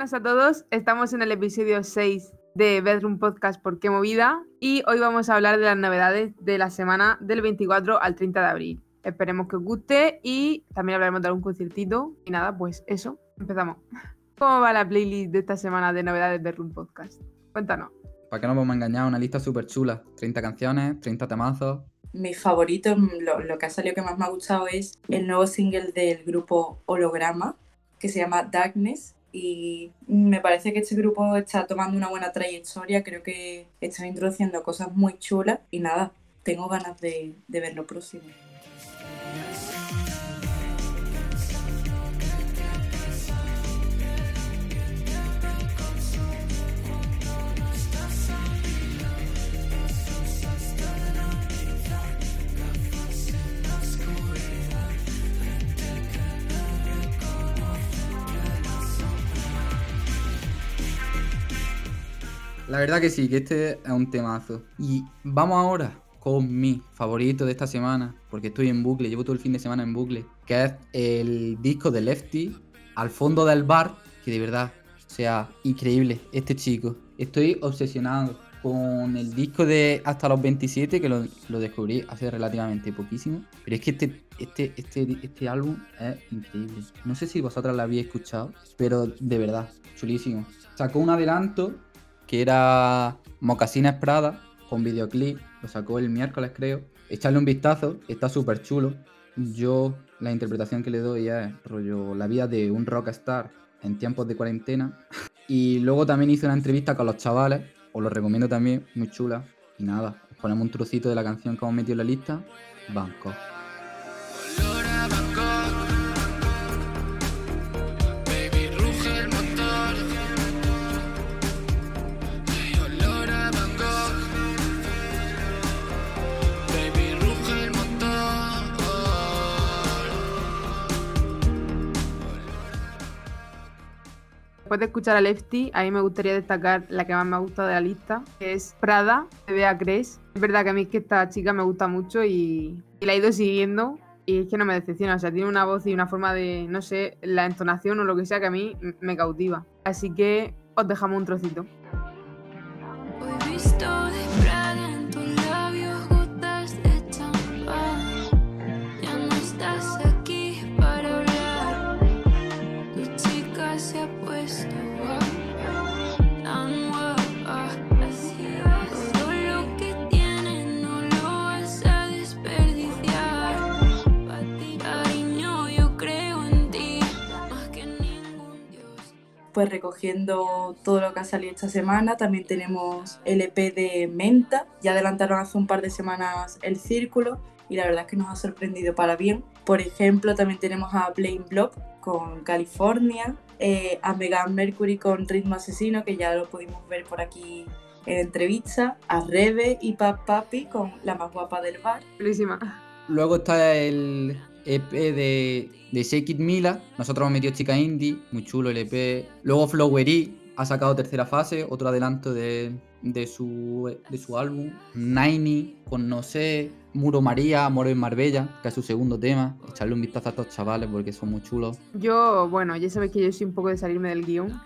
buenas a todos. Estamos en el episodio 6 de Bedroom Podcast por qué movida y hoy vamos a hablar de las novedades de la semana del 24 al 30 de abril. Esperemos que os guste y también hablaremos de algún conciertito y nada, pues eso, empezamos. ¿Cómo va la playlist de esta semana de novedades de Bedroom Podcast? Cuéntanos. ¿Para qué nos vamos a engañar? Una lista súper chula. 30 canciones, 30 temazos. Mi favorito, lo, lo que ha salido que más me ha gustado es el nuevo single del grupo Holograma, que se llama Darkness, y me parece que este grupo está tomando una buena trayectoria, creo que están introduciendo cosas muy chulas y nada, tengo ganas de, de ver lo próximo. La verdad que sí, que este es un temazo. Y vamos ahora con mi favorito de esta semana, porque estoy en bucle, llevo todo el fin de semana en bucle, que es el disco de Lefty, al fondo del bar, que de verdad, sea, increíble, este chico. Estoy obsesionado con el disco de Hasta los 27, que lo, lo descubrí hace relativamente poquísimo, pero es que este, este, este, este álbum es increíble. No sé si vosotras lo habéis escuchado, pero de verdad, chulísimo. Sacó un adelanto que era Mocasines Prada, con videoclip, lo sacó el miércoles creo. Echarle un vistazo, está súper chulo. Yo la interpretación que le doy es rollo la vida de un rockstar en tiempos de cuarentena. Y luego también hice una entrevista con los chavales, os lo recomiendo también, muy chula. Y nada, os ponemos un trocito de la canción que hemos metido en la lista, Bangkok. De escuchar a Lefty, a mí me gustaría destacar la que más me ha gustado de la lista, que es Prada, de Bea Cres. Es verdad que a mí es que esta chica me gusta mucho y, y la he ido siguiendo y es que no me decepciona. O sea, tiene una voz y una forma de, no sé, la entonación o lo que sea que a mí me cautiva. Así que os dejamos un trocito. Hoy visto de Pues recogiendo todo lo que ha salido esta semana, también tenemos el EP de Menta, ya adelantaron hace un par de semanas El Círculo y la verdad es que nos ha sorprendido para bien. Por ejemplo, también tenemos a Blaine Block con California, eh, a Megan Mercury con Ritmo Asesino, que ya lo pudimos ver por aquí en entrevista, a Rebe y Pap Papi con La más guapa del bar. Luego está el EP de, de Shake It Mila. Nosotros hemos metido Chica Indie, muy chulo el EP. Luego Flowery ha sacado tercera fase, otro adelanto de, de su, de su álbum. Naini con No sé, Muro María, Moro en Marbella, que es su segundo tema. Echarle un vistazo a estos chavales porque son muy chulos. Yo, bueno, ya sabéis que yo soy un poco de salirme del guion.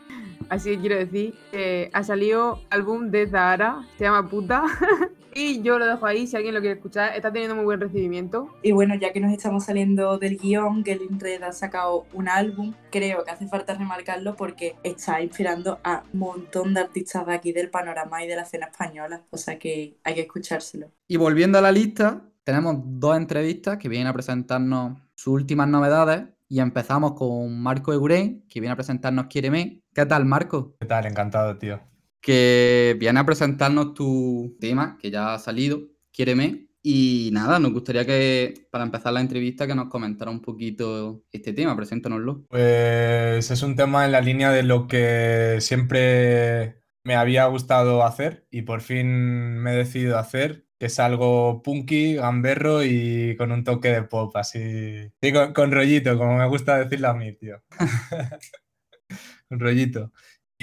Así que quiero decir que ha salido álbum de Zahara, se llama Puta. y yo lo dejo ahí si alguien lo quiere escuchar. Está teniendo muy buen recibimiento. Y bueno, ya que nos estamos saliendo del guion, Gelin Red ha sacado un álbum, creo que hace falta remarcarlo porque está inspirando a un montón de artistas de aquí del panorama y de la escena española. O sea que hay que escuchárselo. Y volviendo a la lista, tenemos dos entrevistas que vienen a presentarnos sus últimas novedades. Y empezamos con Marco Eguren, que viene a presentarnos Quiéreme. ¿Qué tal, Marco? ¿Qué tal? Encantado, tío. Que viene a presentarnos tu tema, que ya ha salido, Quiéreme. Y nada, nos gustaría que, para empezar la entrevista, que nos comentara un poquito este tema, preséntanoslo. Pues es un tema en la línea de lo que siempre me había gustado hacer y por fin me he decidido hacer, que es algo punky, gamberro y con un toque de pop, así. Sí, con, con rollito, como me gusta decirlo a mí, tío. con rollito.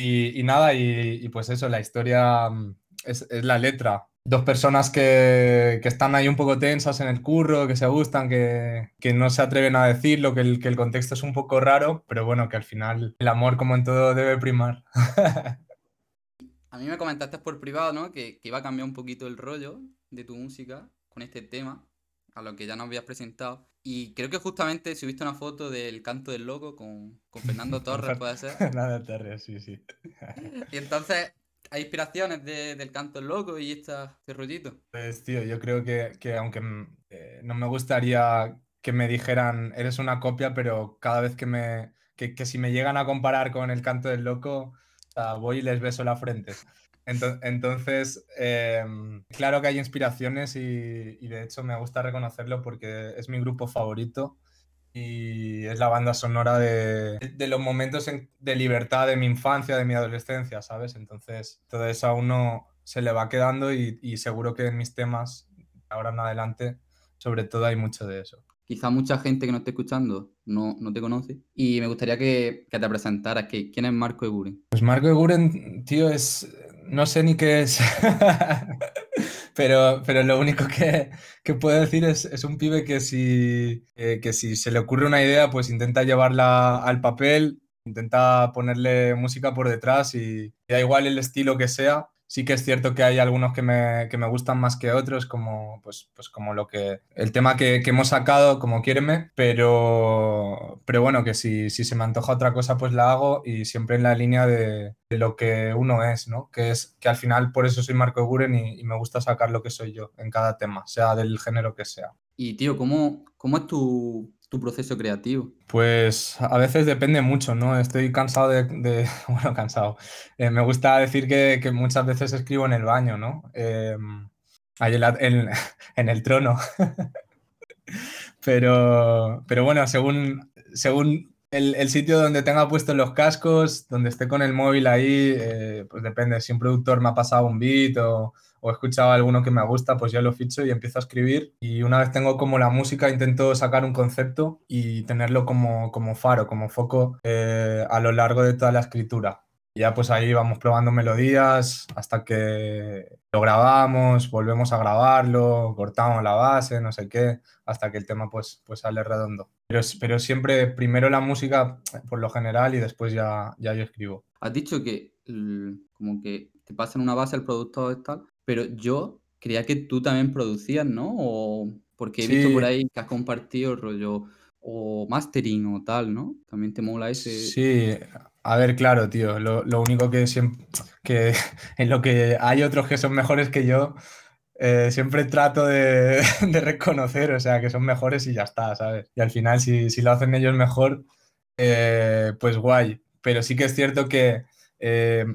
Y, nada, y, pues eso, la historia mm, es, es la letra. dos personas que, que están ahí un poco tensas en el curro, que se gustan, que, que no se atreven a decirlo, que el, que el contexto es un poco raro, pero bueno, que al final el amor, como en todo, debe primar. A mí me comentaste por privado, ¿no? Que, que iba a cambiar un poquito el rollo de tu música con este tema, a lo que ya nos habías presentado. Y creo que justamente subiste una foto del canto del loco con, con Fernando Torres, puede ser. Nada Torres, sí, sí. Y entonces, ¿hay inspiraciones de- del canto del loco y esta, este rollito? Pues tío, yo creo que, que aunque eh, no me gustaría que me dijeran eres una copia, pero cada vez que me que, que si me llegan a comparar con el canto del loco, o sea, voy y les beso la frente. Ento- Entonces, em, claro que hay inspiraciones y, y de hecho me gusta reconocerlo porque es mi grupo favorito y es la banda sonora de, de los momentos en- de libertad de mi infancia, de mi adolescencia, ¿sabes? Entonces, todo eso a uno se le va quedando y, y seguro que en mis temas, ahora en adelante, sobre todo hay mucho de eso. Quizá mucha gente que nos esté escuchando no, no te conoce. Y me gustaría que, que te presentaras. Que, ¿Quién es Marco Eguren? Pues Marco Eguren, tío, es. No sé ni qué es. pero, pero lo único que, que puedo decir es, es un pibe que si, eh, que si se le ocurre una idea, pues intenta llevarla al papel, intenta ponerle música por detrás y, da igual el estilo que sea. Sí que es cierto que hay algunos que me, que me gustan más que otros, como, pues, pues como lo que, el tema que, que hemos sacado, como Quiéreme, pero, pero bueno, que si, si se me antoja otra cosa, pues la hago y siempre en la línea de, lo que uno es, ¿no? Que es que al final por eso soy Marco Guren y, y me gusta sacar lo que soy yo en cada tema, sea del género que sea. Y tío, ¿cómo, cómo es tu, tu proceso creativo? Pues a veces depende mucho, ¿no? Estoy cansado de, bueno, cansado. Eh, me gusta decir que, muchas veces escribo en el baño, ¿no? La- en- en el trono. Pero, pero bueno, según, según el, el sitio donde tenga puestos los cascos, donde esté con el móvil ahí, eh, pues depende. Si un productor me ha pasado un beat o, o he escuchado alguno que me gusta, pues yo lo ficho y empiezo a escribir. Y una vez tengo como la música, intento sacar un concepto y tenerlo como, como faro, como foco eh, a lo largo de toda la escritura. Y ya pues ahí vamos probando melodías hasta que lo grabamos, volvemos a grabarlo, cortamos la base, no sé qué, hasta que el tema pues, pues sale redondo. Pero, pero siempre primero la música por lo general y después ya, ya yo escribo. Has dicho que como que te pasan una base al productor y tal, pero yo creía que tú también producías, ¿no? O porque he visto por ahí que has compartido rollo o mastering o tal, ¿no? También te mola ese... Sí, a ver, claro, tío. Lo, único que siempre que en lo que hay otros que son mejores que yo, eh, siempre trato de, de reconocer, o sea, que son mejores y ya está, ¿sabes? Y al final, si, lo hacen ellos mejor, eh, pues guay. Pero sí que es cierto que eh,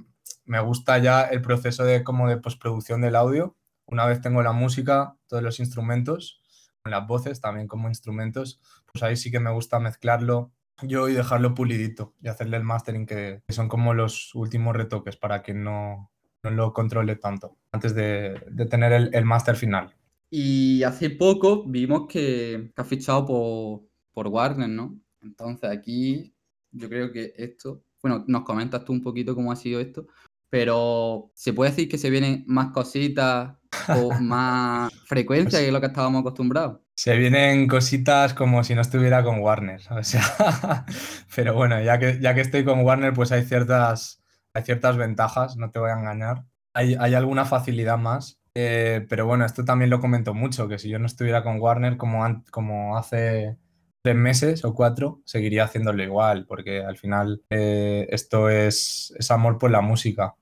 me gusta ya el proceso de como de postproducción del audio. Una vez tengo la música, todos los instrumentos, las voces también como instrumentos, pues ahí sí que me gusta mezclarlo yo y dejarlo pulidito y hacerle el mastering, que, son como los últimos retoques para que no, no lo controle tanto antes de, de tener el, el máster final. Y hace poco vimos que, que has fichado por, por Warner, ¿no? Entonces aquí yo creo que esto, bueno, nos comentas tú un poquito cómo ha sido esto, pero ¿se puede decir que se vienen más cositas o más frecuencia que lo que estábamos acostumbrados? Se vienen cositas como si no estuviera con Warner, o sea, pero bueno, ya que, ya que estoy con Warner, pues hay ciertas, hay ciertas ventajas, no te voy a engañar. Hay, hay alguna facilidad más, eh, pero bueno, esto también lo comento mucho, que si yo no estuviera con Warner como, como hace tres meses o cuatro, seguiría haciéndolo igual, porque al final eh, esto es, es amor por la música.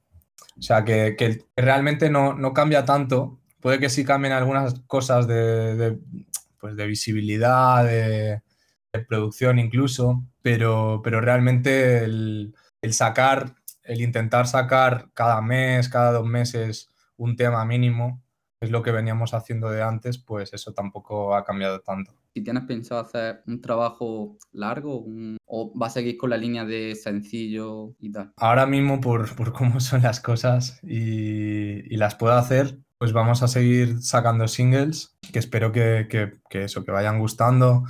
O sea, que, que realmente no, no cambia tanto. Puede que sí cambien algunas cosas de, de, pues de visibilidad, de, de producción incluso, pero, pero realmente el, el sacar, el intentar sacar cada mes, cada dos meses un tema mínimo, es lo que veníamos haciendo de antes, pues eso tampoco ha cambiado tanto. Si tienes pensado hacer un trabajo largo un- o vas a seguir con la línea de sencillo y tal. Ahora mismo, por, por cómo son las cosas y, y las puedo hacer, pues vamos a seguir sacando singles, que espero que, eso, que vayan gustando.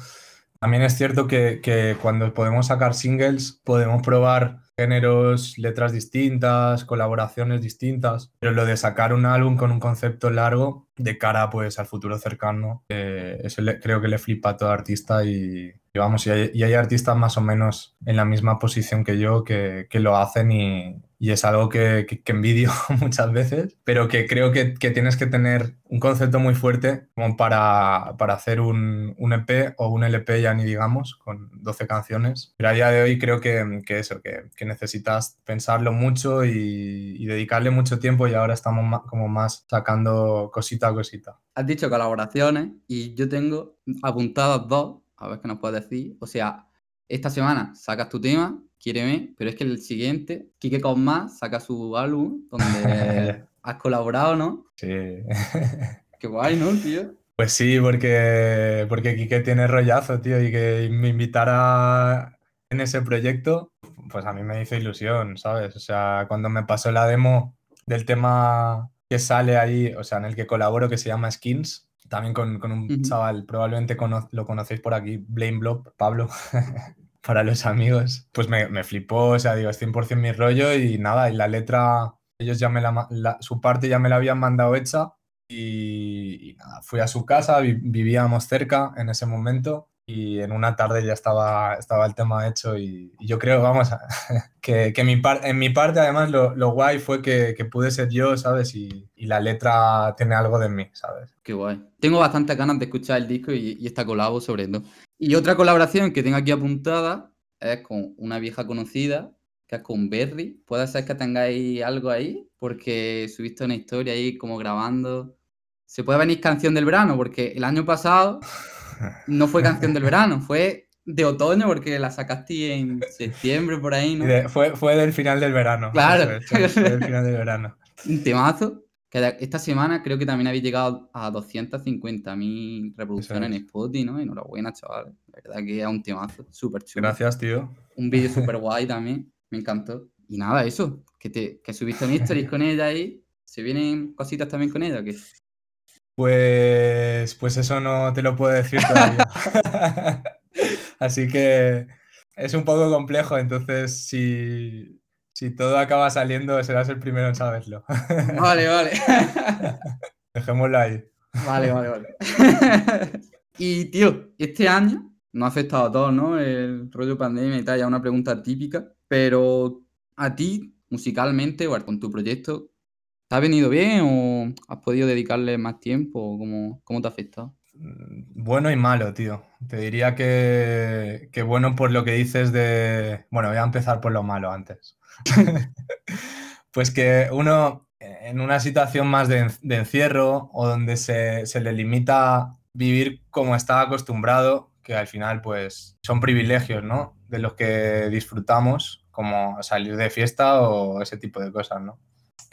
También es cierto que, cuando podemos sacar singles, podemos probar géneros, letras distintas, colaboraciones distintas, pero lo de sacar un álbum con un concepto largo de cara pues al futuro cercano, eh, creo que le flipa a todo artista y, y vamos, y hay, artistas más o menos en la misma posición que yo que, que lo hacen y, y es algo que, que- que envidio muchas veces, pero que creo que, tienes que tener un concepto muy fuerte como para, para hacer un, un EP o un LP, ya ni digamos, con 12 canciones. Pero a día de hoy creo que, eso, que, necesitas pensarlo mucho y, y dedicarle mucho tiempo y ahora estamos ma- como más sacando cosita a cosita. Has dicho colaboraciones y yo tengo apuntadas dos, a ver qué nos puedes decir. O sea, esta semana sacas tu tema, Quiéreme, pero es que el siguiente, Quique Cosma, saca su álbum donde has colaborado, ¿no? Sí. Qué guay, ¿no, tío? Pues sí, porque, porque Quique tiene rollazo, tío, y que me invitara en ese proyecto, pues a mí me hizo ilusión, ¿sabes? O sea, cuando me pasó la demo del tema que sale ahí, o sea, en el que colaboro, que se llama Skins, también con, con un Ujú. chaval, probablemente cono- lo conocéis por aquí, Blame Blob, Pablo, para los amigos, pues me, me flipó, o sea, digo, es 100% mi rollo y nada, y la letra, ellos ya me la, la- su parte ya me la habían mandado hecha y, y nada, fui a su casa, vi- vivíamos cerca en ese momento y en una tarde ya estaba, estaba el tema hecho y, y yo creo, vamos, que, que mi par- en mi parte además lo, lo guay fue que, que pude ser yo, ¿sabes? Y, y la letra tiene algo de mí, ¿sabes? Qué guay. Tengo bastantes ganas de escuchar el disco y, y esta colabo sobre todo. Y otra colaboración que tengo aquí apuntada es con una vieja conocida, que es con Berry. Puede ser que tengáis algo ahí, porque subiste una historia ahí como grabando. Se puede venir canción del verano, porque el año pasado no fue canción del verano, fue de otoño, porque la sacaste en septiembre por ahí, ¿no? de- fue, fue del final del verano. Claro. fue del final del verano. Un temazo. Que esta semana creo que también habéis llegado a 250.000 reproducciones es. en Spotify, ¿no? Enhorabuena, chaval. La verdad que es un temazo, súper chulo. Gracias, tío. Un vídeo súper guay también, me encantó. Y nada, eso, que, te, que subiste un stories con ella ahí. ¿Se vienen cositas también con ella? o qué? Pues, pues eso no te lo puedo decir todavía. Así que es un poco complejo, entonces si, si todo acaba saliendo serás el primero en saberlo. Vale, vale. Dejémoslo ahí. Vale, vale, vale. y tío, este año nos ha afectado a todos, ¿no? El rollo pandemia y tal, ya una pregunta típica, pero a ti, musicalmente o con tu proyecto, ¿te ha venido bien o has podido dedicarle más tiempo? ¿Cómo, cómo te ha afectado? Mm, Bueno y malo, tío. Te diría que, que bueno por lo que dices de... Bueno, voy a empezar por lo malo antes. Pues que uno en una situación más de, de encierro o donde se, se le limita vivir como está acostumbrado, que al final pues son privilegios, ¿no? De los que disfrutamos, como salir de fiesta o ese tipo de cosas, ¿no?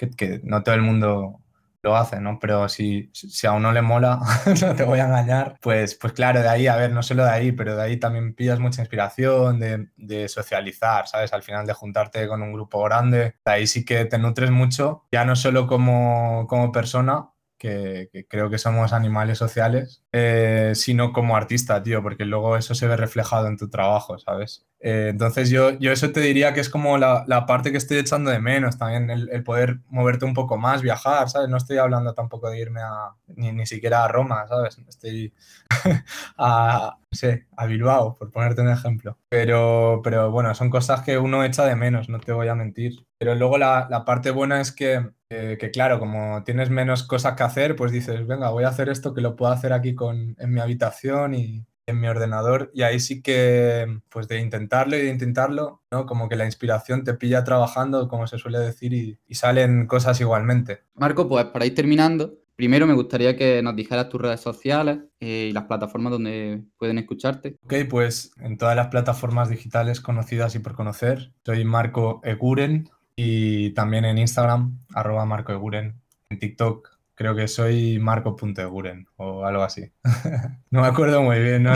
Que, no todo el mundo lo hace, ¿no? Pero si, si a uno le mola, no te voy a engañar, pues, pues claro, de ahí, a ver, no solo de ahí, pero de ahí también pillas mucha inspiración de, socializar, ¿sabes? Al final de juntarte con un grupo grande, de ahí sí que te nutres mucho, ya no solo como, como persona, que creo que somos animales sociales, eh, sino como artista, tío, porque luego eso se ve reflejado en tu trabajo, ¿sabes? Eh, entonces yo, yo eso te diría que es como la, la parte que estoy echando de menos, también el, poder moverte un poco más, viajar, ¿sabes? No estoy hablando tampoco de irme a, ni, ni siquiera a Roma, ¿sabes? Estoy a, sé, a Bilbao, por ponerte un ejemplo. Pero, pero bueno, son cosas que uno echa de menos, no te voy a mentir. Pero luego la, la parte buena es que, que, que, claro, como tienes menos cosas que hacer, pues dices, venga, voy a hacer esto que lo puedo hacer aquí con, en mi habitación y en mi ordenador. Y ahí sí que, pues de intentarlo y de intentarlo, ¿no? Como que la inspiración te pilla trabajando, como se suele decir, y, y salen cosas igualmente. Marco, pues para ir terminando, primero me gustaría que nos dijeras tus redes sociales eh, y las plataformas donde pueden escucharte. Ok, pues en todas las plataformas digitales conocidas y por conocer, soy Marco Eguren y también en Instagram, arroba Marco Eguren, en TikTok creo que soy marco.eguren o algo así. no me acuerdo muy bien, ¿no?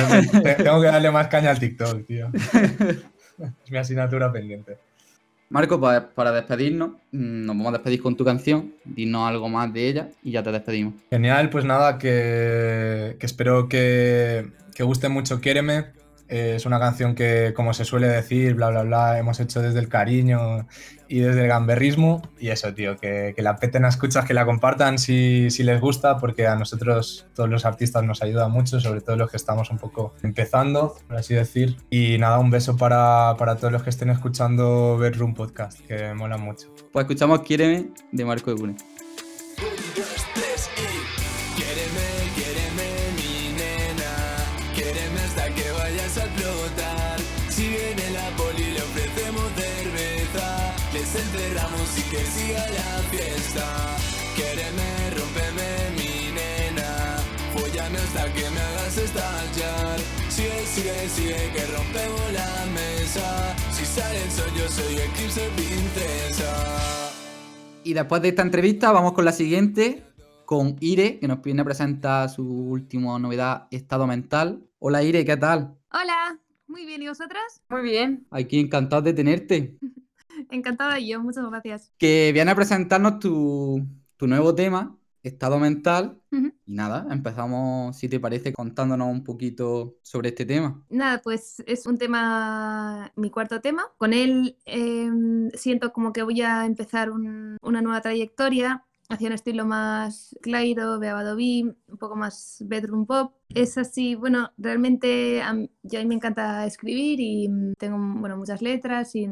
tengo que darle más caña al TikTok, tío. es mi asignatura pendiente. Marco, para despedirnos, mm, nos vamos a despedir con tu canción, dinos algo más de ella y ya te despedimos. Genial, pues nada, que, que espero que, que guste mucho Quiéreme, es una canción que, como se suele decir, bla, bla, bla, hemos hecho desde el cariño y desde el gamberrismo. Y eso, tío, que, que la peten a escuchas, que la compartan si, si les gusta, porque a nosotros, todos los artistas, nos ayuda mucho, sobre todo los que estamos un poco empezando, por así decir. Y nada, un beso para, para todos los que estén escuchando Bedroom Podcast, que mola mucho. Pues escuchamos Quiéreme de Marco Egune. Que siga la fiesta. Quiéreme, rompeme, mi nena. Follame hasta que me hagas estallar. Sigue, sigue, sigue, que rompemos la mesa. Si salen soy yo, soy Eclipse Princesa. Y después de esta entrevista vamos con la siguiente, con Ire, que nos viene a presentar su última novedad, Estado Mental. Hola Ire, ¿qué tal? Hola, muy bien, ¿y vosotras? Muy bien. Aquí encantado de tenerte. Encantada yo, muchas gracias. Que viene a presentarnos tu, tu nuevo tema, Estado Mental. Y nada, empezamos, si te parece, contándonos un poquito sobre este tema. Nada, pues es un tema, mi cuarto tema. Con él em, siento como que voy a empezar un- una nueva trayectoria hacia un estilo más Clairo, Beabadoví, un poco más bedroom pop. Es así, bueno, realmente a mí- yo a mí me encanta escribir y mm, tengo bueno, muchas letras y,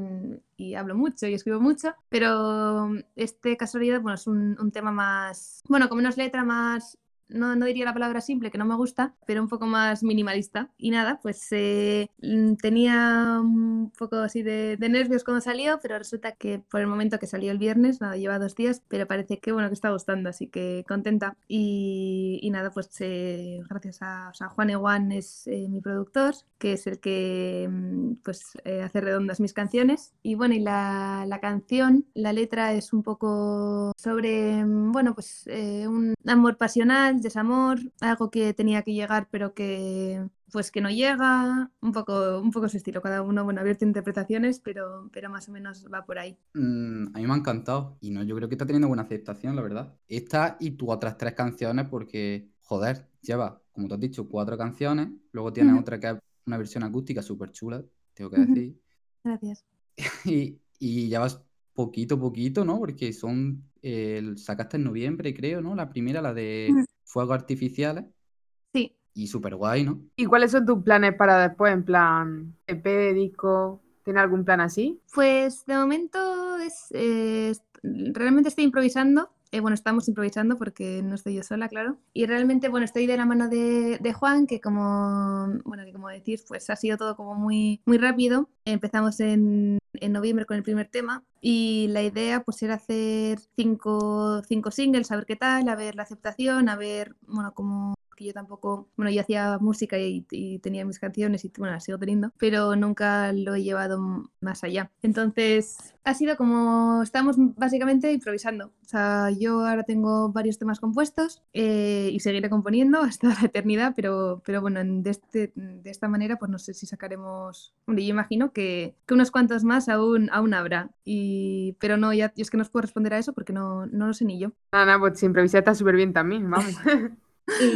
y hablo mucho y escribo mucho, pero este casualidad bueno, es un, un tema más, bueno, con menos letra, más no, no diría la palabra simple, que no me gusta, pero un poco más minimalista. Y nada, pues eh, mm, tenía un poco así de, de nervios cuando salió, pero resulta que por el momento que salió el viernes, nada, lleva dos días, pero parece que bueno, que está gustando, así que contenta. Y, nada, pues eh, gracias a o sea, Juan Ewan es eh, mi productor, que es el que mm, pues hace redondas mis canciones. Y bueno, y la, la canción, la letra es un poco sobre, mm, bueno, pues un amor pasional, desamor, algo que tenía que llegar pero que pues que no llega, un poco, un poco ese estilo, cada uno, bueno, abierto interpretaciones, pero, pero más o menos va por ahí. Mm, a mí me ha encantado. Y no, yo creo que está teniendo buena aceptación, la verdad. Esta y tus otras tres canciones, porque, joder, lleva, como te has dicho, cuatro canciones. Luego tienes Ujú. otra que es una versión acústica súper chula, tengo que decir. Gracias. Y, y ya vas poquito poquito, ¿no? Porque son. El- sacaste en noviembre, creo, ¿no? La primera, la de. Fuegos Artificiales. Sí. Y súper guay, ¿no? ¿Y cuáles son tus planes para después? En plan, EP, disco, ¿tienes algún plan así? Pues de momento es, eh, realmente estoy improvisando. Eh, bueno, estamos improvisando porque no estoy yo sola, claro. Y realmente, bueno, estoy de la mano de, de Juan, que como, bueno, que como decís, pues ha sido todo como muy, muy rápido. Empezamos en, en noviembre con el primer tema y la idea pues era hacer cinco, cinco singles, a ver qué tal, a ver la aceptación, a ver, bueno, cómo que yo tampoco, bueno, yo hacía música y, y tenía mis canciones y bueno, las sigo teniendo, pero nunca lo he llevado más allá. Entonces, ha sido como, estamos básicamente improvisando. O sea, yo ahora tengo varios temas compuestos eh, y seguiré componiendo hasta la eternidad, pero, pero bueno, en- de, este, de esta manera, pues no sé si sacaremos, hombre, yo imagino que, que unos cuantos más aún, aún habrá, y, pero no, ya, es que no os puedo responder a eso porque no, no lo sé ni yo. Nada, pues si improvisas está súper bien también, vamos.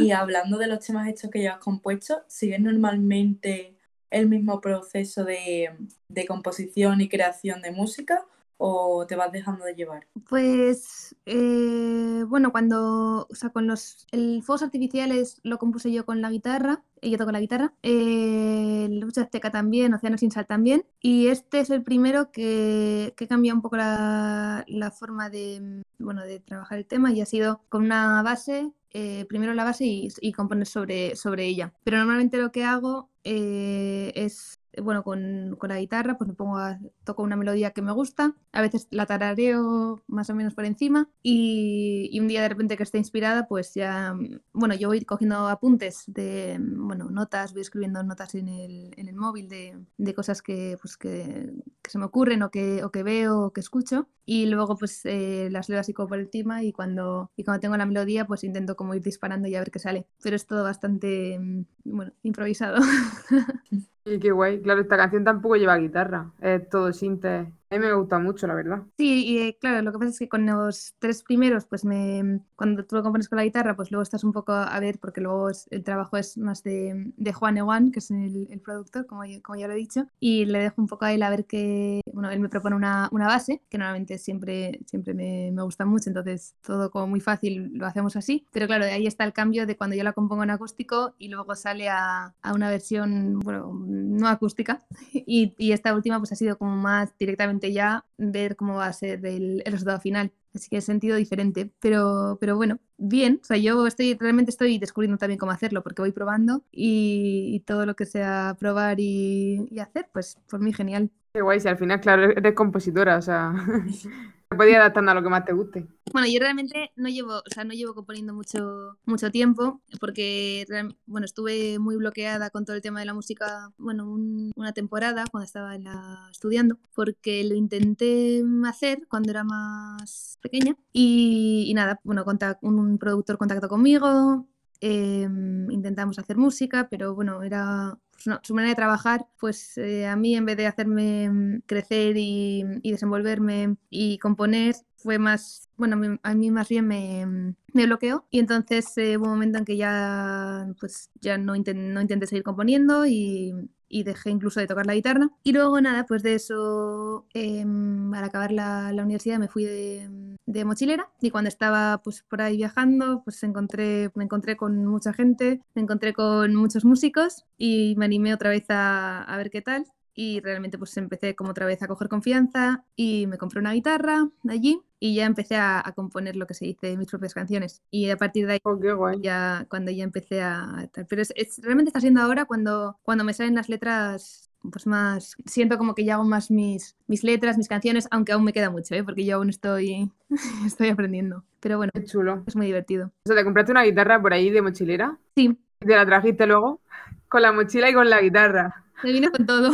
Y hablando de los temas estos que llevas compuestos, ¿sigues normalmente el mismo proceso de, de composición y creación de música o te vas dejando de llevar? Pues eh, bueno, cuando, o sea, con los el Fuegos Artificiales lo compuse yo con la guitarra, yo toco la guitarra, eh, Lucha Azteca también, Océano Sin Sal también, y este es el primero que, que cambia un poco la, la forma de, bueno, de trabajar el tema y ha sido con una base, eh, primero la base y, y componer sobre, sobre ella. Pero normalmente lo que hago eh, es bueno, con, con la guitarra, pues me pongo a, toco una melodía que me gusta, a veces la tarareo más o menos por encima y, y un día de repente que esté inspirada, pues ya, bueno, yo voy cogiendo apuntes de, bueno, notas, voy escribiendo notas en el, en el móvil de, de cosas que, pues que, que se me ocurren o que, o que veo o que escucho y luego pues eh, las leo así como por encima y cuando, y cuando tengo la melodía pues intento como ir disparando y a ver qué sale, pero es todo bastante, mm, bueno, improvisado. Y qué guay. Claro, esta canción tampoco lleva guitarra, es todo sinte. A mí me gusta mucho, la verdad. Sí, y eh, claro, lo que pasa es que con los tres primeros, pues me, cuando tú lo compones con la guitarra, pues luego estás un poco a ver, porque luego es- el trabajo es más de, de Juan Ewan, que es el, el productor, como, como ya lo he dicho, y le dejo un poco a él a ver que, bueno, él me propone una, una base, que normalmente siempre, siempre me, me gusta mucho, entonces todo como muy fácil lo hacemos así, pero claro, ahí está el cambio de cuando yo la compongo en acústico y luego sale a, a una versión, bueno, no acústica, y, y esta última pues ha sido como más directamente ya ver cómo va a ser el, el resultado final. Así que en sentido diferente, pero, pero bueno, bien. O sea, yo estoy, realmente estoy descubriendo también cómo hacerlo porque voy probando y, y todo lo que sea probar y, y hacer, pues por mí genial. Qué guay, si al final, claro, eres compositora, o sea, puedes ir adaptando a lo que más te guste. Bueno, yo realmente no llevo, o sea, no llevo componiendo mucho, mucho tiempo porque, bueno, estuve muy bloqueada con todo el tema de la música, bueno, un- una temporada cuando estaba en la- estudiando, porque lo intenté hacer cuando era más pequeña y, y nada, bueno, contac- un productor contactó conmigo, em, intentamos hacer música, pero bueno, era su manera de trabajar, pues eh, a mí en vez de hacerme mm, crecer y, desenvolverme y componer, fue más, bueno, a mí más bien me, mm, bloqueó. Y entonces eh, hubo un momento en que ya, pues ya no, inten- no intenté seguir componiendo y, y dejé incluso de tocar la guitarra. Y luego nada, pues de eso, em, al acabar la, la universidad me fui de, de mochilera y cuando estaba pues por ahí viajando, pues encontré, me encontré con mucha gente, me encontré con muchos músicos y me animé otra vez a, a ver qué tal. Y realmente pues empecé como otra vez a coger confianza y me compré una guitarra allí y ya empecé a, a componer lo que se dice mis propias canciones. Y a partir de ahí Oh, qué guay. ya cuando ya empecé a. Pero es, es- realmente está siendo ahora cuando, cuando me salen las letras pues más, siento como que ya hago más mis, mis letras, mis canciones, aunque aún me queda mucho, ¿eh? porque yo aún estoy, estoy aprendiendo. Pero bueno, Qué chulo. es muy divertido. O sea, ¿te compraste una guitarra por ahí de mochilera? Sí, ¿Y te la trajiste luego? Con la mochila y con la guitarra. Me vine con todo.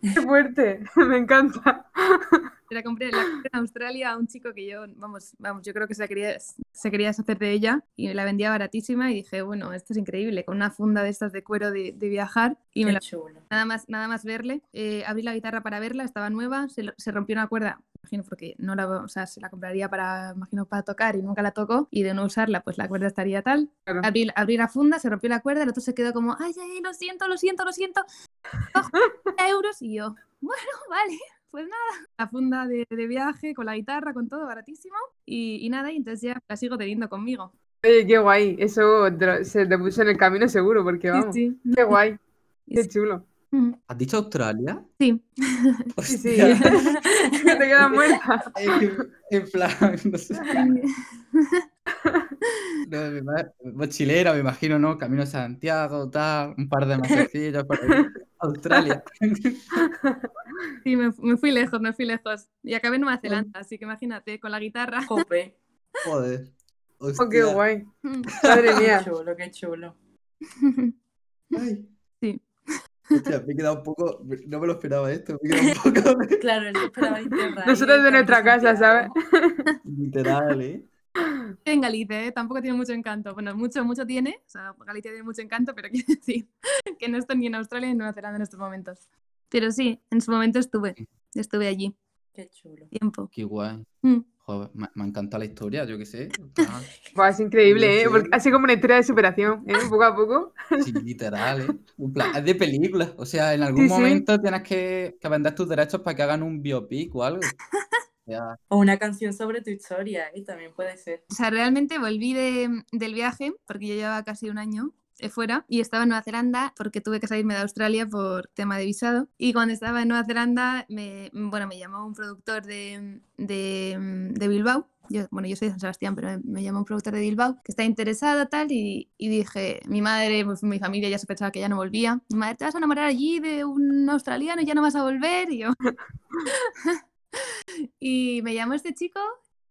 ¡Qué fuerte! Me encanta. Se la compré, la compré en Australia a un chico que yo, vamos, vamos, yo creo que se quería, se quería deshacer de ella y me la vendía baratísima y dije, bueno, esto es increíble, con una funda de estas de cuero de, de viajar y me Qué la chulo. Nada más, nada más verle, eh, abrí la guitarra para verla, estaba nueva, se, lo- se rompió una cuerda, imagino porque no la, o sea, se la compraría para, imagino, para tocar y nunca la tocó y de no usarla, pues la cuerda estaría tal. Claro. Abrí, abrí la funda, se rompió la cuerda, el otro se quedó como, ay, ay, lo siento, lo siento, lo siento, euros y yo, bueno, vale. Pues nada, la funda de, de viaje con la guitarra, con todo, baratísimo. Y, y nada, y entonces ya la sigo teniendo conmigo. Oye, qué guay. Eso te lo- se te puso en el camino seguro, porque vamos. Sí, sí. Qué guay. Qué sí. chulo. Mm, ¿Has dicho Australia? Sí, Sí, sí. Hostia. que te quedas muerta. en, en plan, no sé. No, mochilera, me imagino, ¿no? Camino a Santiago, tal, un par de masecillos por ahí. Australia. sí, me, me fui lejos, me fui lejos. Y acabé en Nueva Zelanda, así que imagínate, con la guitarra. Jope. Joder. Oh, qué guay. Mm. Madre Qué mía. chulo, qué chulo. Ay. Sí. Hostia, me he quedado un poco. No me lo esperaba esto. Me he quedado un poco. Claro, se esperaba Nosotros de nuestra casa, Santiago. Literal, ¿eh? En Galicia, ¿eh? tampoco tiene mucho encanto. Bueno, mucho, mucho tiene. O sea, Galicia tiene mucho encanto, pero quiero decir que no estoy ni en Australia ni en Nueva Zelanda en estos momentos. Pero sí, en su momento estuve. Estuve allí, Qué chulo. tiempo. Qué guay. Mm. Joder, me, me encanta la historia, yo qué sé. plan, Buah, es increíble, ¿eh? Sí. Porque así como una historia de superación, ¿eh? Poco a poco. Sí, literal, ¿eh? En plan, es de película. O sea, en algún Sí, sí. momento tienes que, que vender tus derechos para que hagan un biopic o algo. O sea, O una canción sobre tu historia, ¿eh? También puede ser. O sea, realmente volví de- del viaje, porque yo llevaba casi un año eh, fuera, y estaba en Nueva Zelanda porque tuve que salirme de Australia por tema de visado. Y cuando estaba en Nueva Zelanda, me, bueno, me llamó un productor de, de, de Bilbao. Yo, bueno, yo soy de San Sebastián, pero me, me llamó un productor de Bilbao que está interesado tal y, y dije, mi madre, pues, mi familia ya se pensaba que ya no volvía. Mi madre, te vas a enamorar allí de un australiano y ya no vas a volver. Y yo, y me llamó este chico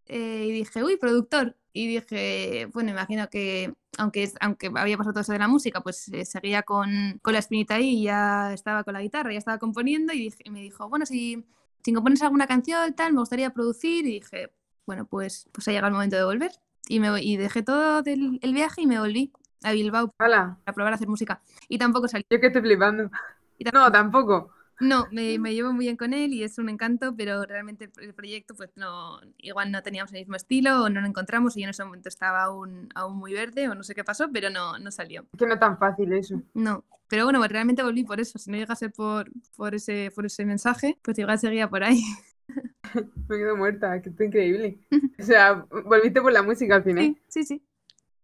eh, y dije, uy, productor. Y dije, bueno, imagino que aunque, es- aunque había pasado todo eso de la música, pues eh, seguía con, con la espinita ahí y ya estaba con la guitarra, ya estaba componiendo y, dije- y me dijo, bueno, si, si compones alguna canción, tal, me gustaría producir. Y dije, bueno, pues, pues ha llegado el momento de volver. Y, me, y dejé todo del, el viaje y me volví a Bilbao Hala, para probar a hacer música. Y tampoco salí. yo que estoy flipando. Y tampoco- No, tampoco. No, me, me llevo muy bien con él y es un encanto, pero realmente el- proyecto, pues no, igual no teníamos el mismo estilo o no lo encontramos y yo en ese momento estaba aún, aún muy verde o no sé qué pasó, pero no, no salió. Que no tan fácil eso. No, pero bueno, pues realmente volví por eso. Si no llegase por, por, ese, por ese mensaje, pues igual seguía por ahí. Me quedo muerta, que es increíble. O sea, volviste por la música al final. Sí, sí, sí.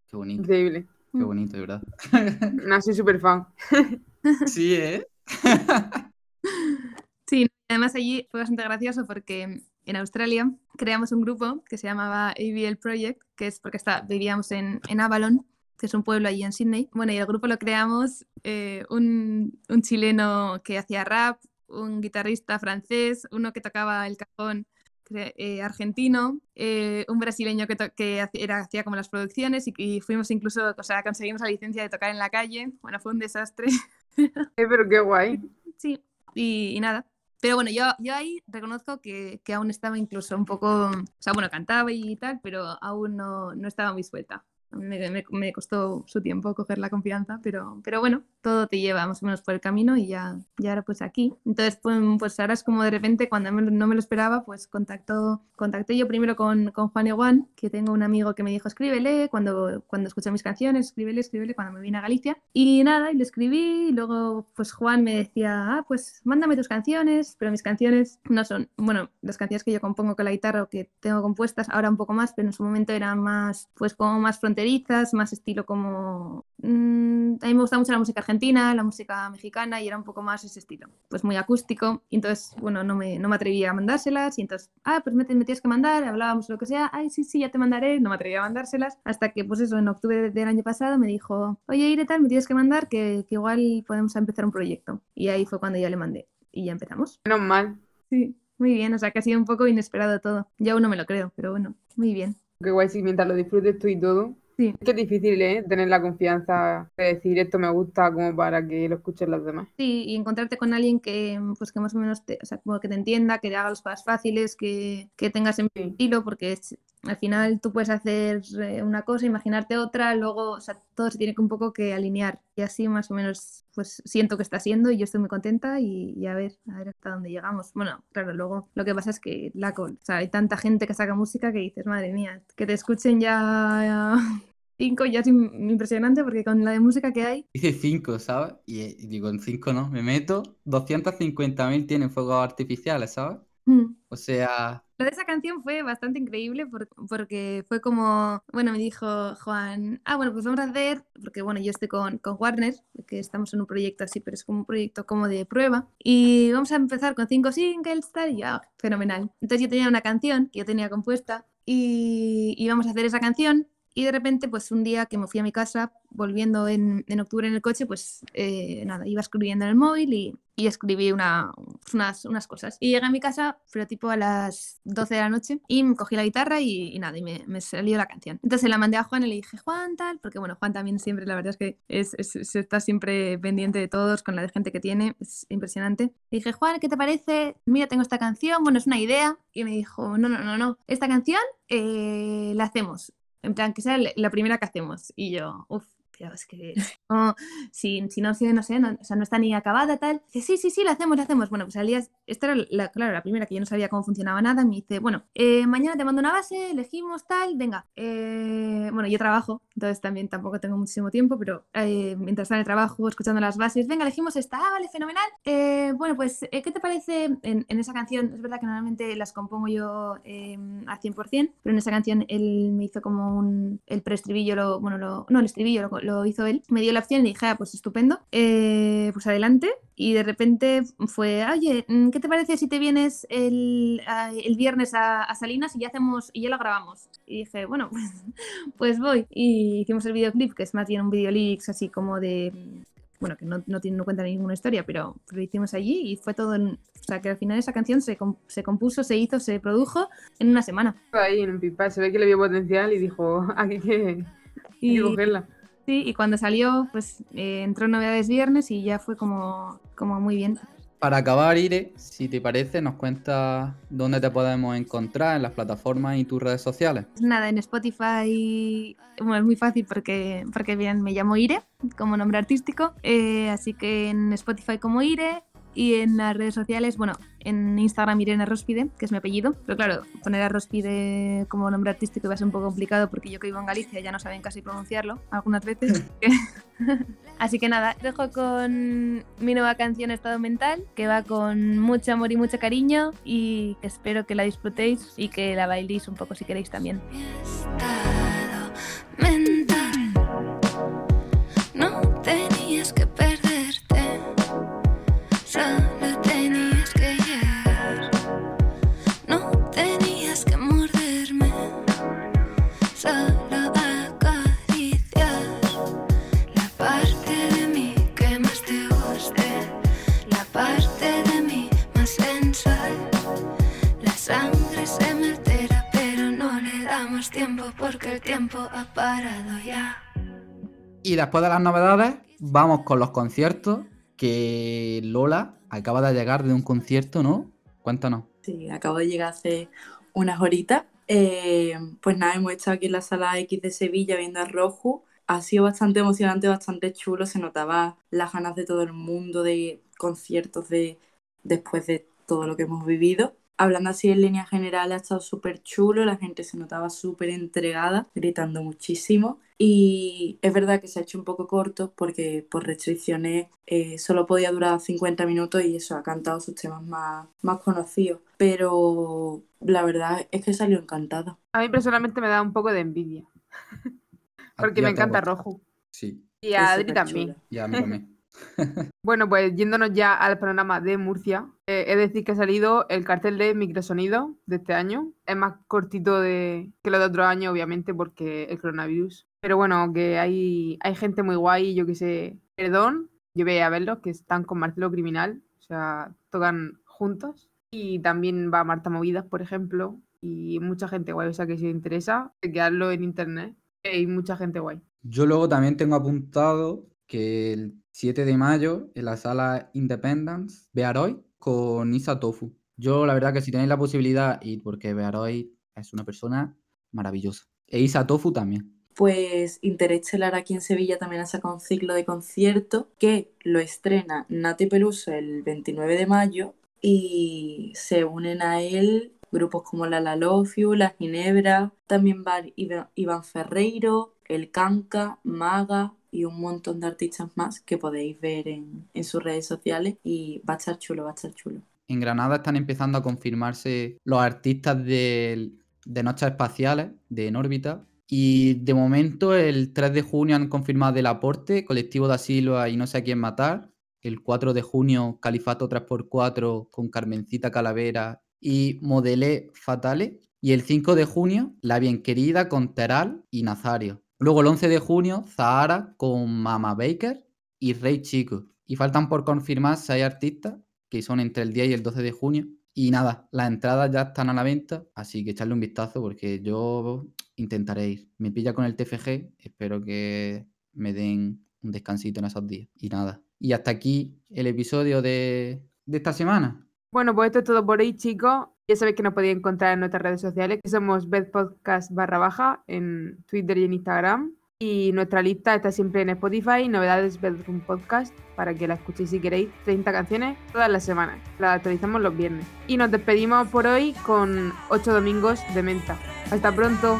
Qué bonito, Increíble. qué bonito, de verdad. No, soy súper fan. Sí, ¿eh? Además allí fue bastante gracioso porque en Australia creamos un grupo que se llamaba ABL Project, que es porque está, vivíamos en, en Avalon, que es un pueblo allí en Sydney. Bueno, y el grupo lo creamos eh, un, un chileno que hacía rap, un guitarrista francés, uno que tocaba el cajón eh, argentino, eh, un brasileño que, haci- era, hacía como las producciones y, y fuimos incluso, o sea, conseguimos la licencia de tocar en la calle. Bueno, fue un desastre. Eh, pero qué guay. Sí, y, y nada. Pero bueno, yo, ahí reconozco que, que aún estaba incluso un poco, o sea, bueno, cantaba y tal, pero aún no, no estaba muy suelta. Me, me- me costó su tiempo coger la confianza, pero, pero bueno, todo te lleva más o menos por el camino y ya, ya ahora pues aquí. Entonces, pues, pues ahora es como de repente, cuando me no me lo esperaba, pues contactó, contacté yo primero con, con Juan Eguán, que tengo un amigo que me dijo, escríbele, cuando, cuando escuché mis canciones, escríbele, escríbele, cuando me vine a Galicia. Y nada, y le escribí, y luego pues Juan me decía, ah, pues mándame tus canciones, pero mis canciones no son, bueno, las canciones que yo compongo con la guitarra o que tengo compuestas, ahora un poco más, pero en su momento eran más, pues como más fronterizas, más estilo como... mm, a mí me gusta mucho la música argentina, la música mexicana y era un poco más ese estilo, pues muy acústico. Y entonces, bueno, no me, no me atrevía a mandárselas y entonces, ah, pues me, me tienes que mandar, hablábamos lo que sea, ay, sí, sí, ya te mandaré, no me atrevía a mandárselas, hasta que, pues eso, en octubre del año pasado me dijo, oye, Ire, tal, me tienes que mandar, que, que igual podemos empezar un proyecto. Y ahí fue cuando ya le mandé y ya empezamos. Menos mal. Sí, muy bien, o sea que ha sido un poco inesperado todo. Ya aún no me lo creo, pero bueno, muy bien. Qué guay si mientras lo disfrutes tú y todo. Sí. Es que es difícil, ¿eh? Tener la confianza de decir esto me gusta como para que lo escuchen los demás. Sí, y encontrarte con alguien que, pues, que más o menos te, o sea, como que te entienda, que te haga las cosas fáciles, que, que tengas en Sí. estilo, porque es- al final tú puedes hacer eh, una cosa, imaginarte otra, luego, o sea, todo se tiene que un poco que alinear. Y así más o menos, pues siento que está siendo y yo estoy muy contenta y, y a ver, a ver hasta dónde llegamos. Bueno, claro, luego lo que pasa es que la, co- o sea, hay tanta gente que saca música que dices, madre mía, que te escuchen ya cinco ya es im- impresionante porque con la de música que hay, Dice 5, ¿sabes? Y, y digo, en 5 no, me meto, 250.000 tienen fuegos artificiales, ¿sabes? mm, O sea, Lo de esa canción fue bastante increíble por- porque fue como, bueno, me dijo Juan, ah, bueno, pues vamos a hacer, porque bueno, yo estoy con, con Warner, que estamos en un proyecto así, pero es como un proyecto como de prueba, y vamos a empezar con cinco singles, tal, y ya, fenomenal. Entonces yo tenía una canción que yo tenía compuesta y íbamos a hacer esa canción. Y de repente, pues un día que me fui a mi casa, volviendo en, en octubre en el coche, pues eh, nada, iba escribiendo en el móvil y, y escribí una, unas, unas cosas. Y llegué a mi casa, pero tipo a las 12 de la noche, y me cogí la guitarra y, y nada, y me, salió la canción. Entonces la mandé a Juan y le dije, Juan, tal, porque bueno, Juan también siempre, la verdad es que es, es- es- está siempre pendiente de todos, con la gente que tiene, es impresionante. Le dije, Juan, ¿qué te parece? Mira, tengo esta canción, bueno, es una idea. Y me dijo, no, no, no, no, esta canción eh, la hacemos. En plan, que sea la- primera que hacemos. Y yo, uff, es que si, si no, si no sé, o sea, no está ni acabada, tal. Dice, sí, sí, sí, la hacemos, la hacemos. Bueno, pues al día, esta era la, claro, la primera que yo no sabía cómo funcionaba nada. Me dice, bueno, eh, mañana te mando una base, elegimos tal, venga. eh, bueno, yo trabajo, entonces también tampoco tengo muchísimo tiempo, pero eh, mientras está en el trabajo, escuchando las bases, venga, elegimos esta, ah, vale, fenomenal. Eh, bueno, pues, ¿qué te parece en, esa canción? Es verdad que normalmente las compongo yo al 100%, pero en esa canción él me hizo como un, el preestribillo, lo, bueno, lo, no, el estribillo lo, lo hizo él. Me dio la opción y dije, ah, pues estupendo, eh, pues adelante. Y de repente fue, oye, mm, ¿qué te parece si te vienes el, el viernes a, a Salinas y ya hacemos, y ya lo grabamos? Y dije, bueno, pues, pues voy. Y hicimos el videoclip, que es más bien un video lyrics así como de bueno, que no, no tiene no cuenta ninguna historia, pero lo hicimos allí y fue todo en, o sea, que al final esa canción se, com- se compuso, se hizo, se produjo en una semana. Ahí en un pipa, se ve que le vio potencial y dijo, aquí hay que, hay que Y, cogerla. Sí, y cuando salió, pues eh, entró Novedades Viernes y ya fue como, como muy bien. para acabar, Ire, si te parece, nos cuentas dónde te podemos encontrar en las plataformas y tus redes sociales. Pues nada, en Spotify, bueno, es muy fácil porque, porque bien, me llamo Ire como nombre artístico, eh, así que en Spotify como Ire Y en las redes sociales, bueno, en Instagram Irene Rospide, que es mi apellido. Pero claro, poner a Rospide como nombre artístico va a ser un poco complicado porque yo que vivo en Galicia ya no saben casi pronunciarlo algunas veces. Así que nada, dejo con mi nueva canción Estado Mental, que va con mucho amor y mucho cariño y espero que la disfrutéis y que la bailéis un poco si queréis también. Estado mental. El tiempo ha parado ya. Y después de las novedades, vamos con los conciertos. Que Lola acaba de llegar de un concierto, ¿no? Cuéntanos. Sí, acabo de llegar hace unas horitas. Eh, pues nada, hemos estado aquí en la sala X de Sevilla viendo a Roju. Ha sido bastante emocionante, bastante chulo. Se notaba las ganas de todo el mundo de conciertos de, después de todo lo que hemos vivido. Hablando así en línea general, ha estado súper chulo. La gente se notaba súper entregada, gritando muchísimo. Y es verdad que se ha hecho un poco corto porque por restricciones eh, solo podía durar 50 minutos y eso ha cantado sus temas más, más conocidos. Pero la verdad es que salió encantada. A mí personalmente me da un poco de envidia. A Porque me encanta. Rojo. Sí, Y a Adri también. y a mí también. Bueno, pues yéndonos ya al programa de Murcia, eh, es decir que ha salido el cartel de microsonido de este año. Es más cortito de, que lo de otro año, obviamente, porque el coronavirus. Pero bueno, que hay, hay gente muy guay, yo que sé. Perdón, yo voy a verlos, que están con Marcelo Criminal, o sea, tocan juntos. Y también va Marta Movidas, por ejemplo, y mucha gente guay, o sea que si os interesa, chequeadlo en internet. Hay mucha gente guay. Yo luego también tengo apuntado que el 7 de mayo en la sala Independence, Bearoy con Isa Tofu. Yo la verdad que si tenéis la posibilidad, y porque Bearoy es una persona maravillosa. E Isa Tofu también. Pues Interestelar aquí en Sevilla también ha sacado un ciclo de conciertos que lo estrena Nati Peluso el 29 de mayo y se unen a él grupos como la La Love You, La Ginebra, también va Iván Ferreiro, El Canca, Maga y un montón de artistas más que podéis ver en, en sus redes sociales y va a estar chulo, va a estar chulo. En Granada están empezando a confirmarse los artistas del- de Noches Espaciales, de En órbita. Y de momento, el 3 de junio han confirmado el aporte, colectivo de asilo y no sé a quién matar. El 4 de junio, Califato 3x4 con Carmencita Calavera y Modelé Fatale. Y el 5 de junio, La Bien Querida con Teral y Nazario. Luego el 11 de junio, Zahara con Mama Baker y Rey Chico. Y faltan por confirmar seis artistas que son entre el 10 y el 12 de junio. Y nada, las entradas ya están a la venta, así que echarle un vistazo porque yo intentaré ir. Me pilla con el TFG, espero que me den un descansito en esos días. Y nada. Y hasta aquí el episodio de, de esta semana. Bueno, pues esto es todo por hoy, chicos. Ya sabéis que nos podéis encontrar en nuestras redes sociales, que somos Podcast barra baja en Twitter y en Instagram. Y nuestra lista está siempre en Spotify, novedades Bedroom Podcast, para que la escuchéis si queréis. 30 canciones todas las semanas. La actualizamos los viernes. Y nos despedimos por hoy con 8 domingos de menta. Hasta pronto.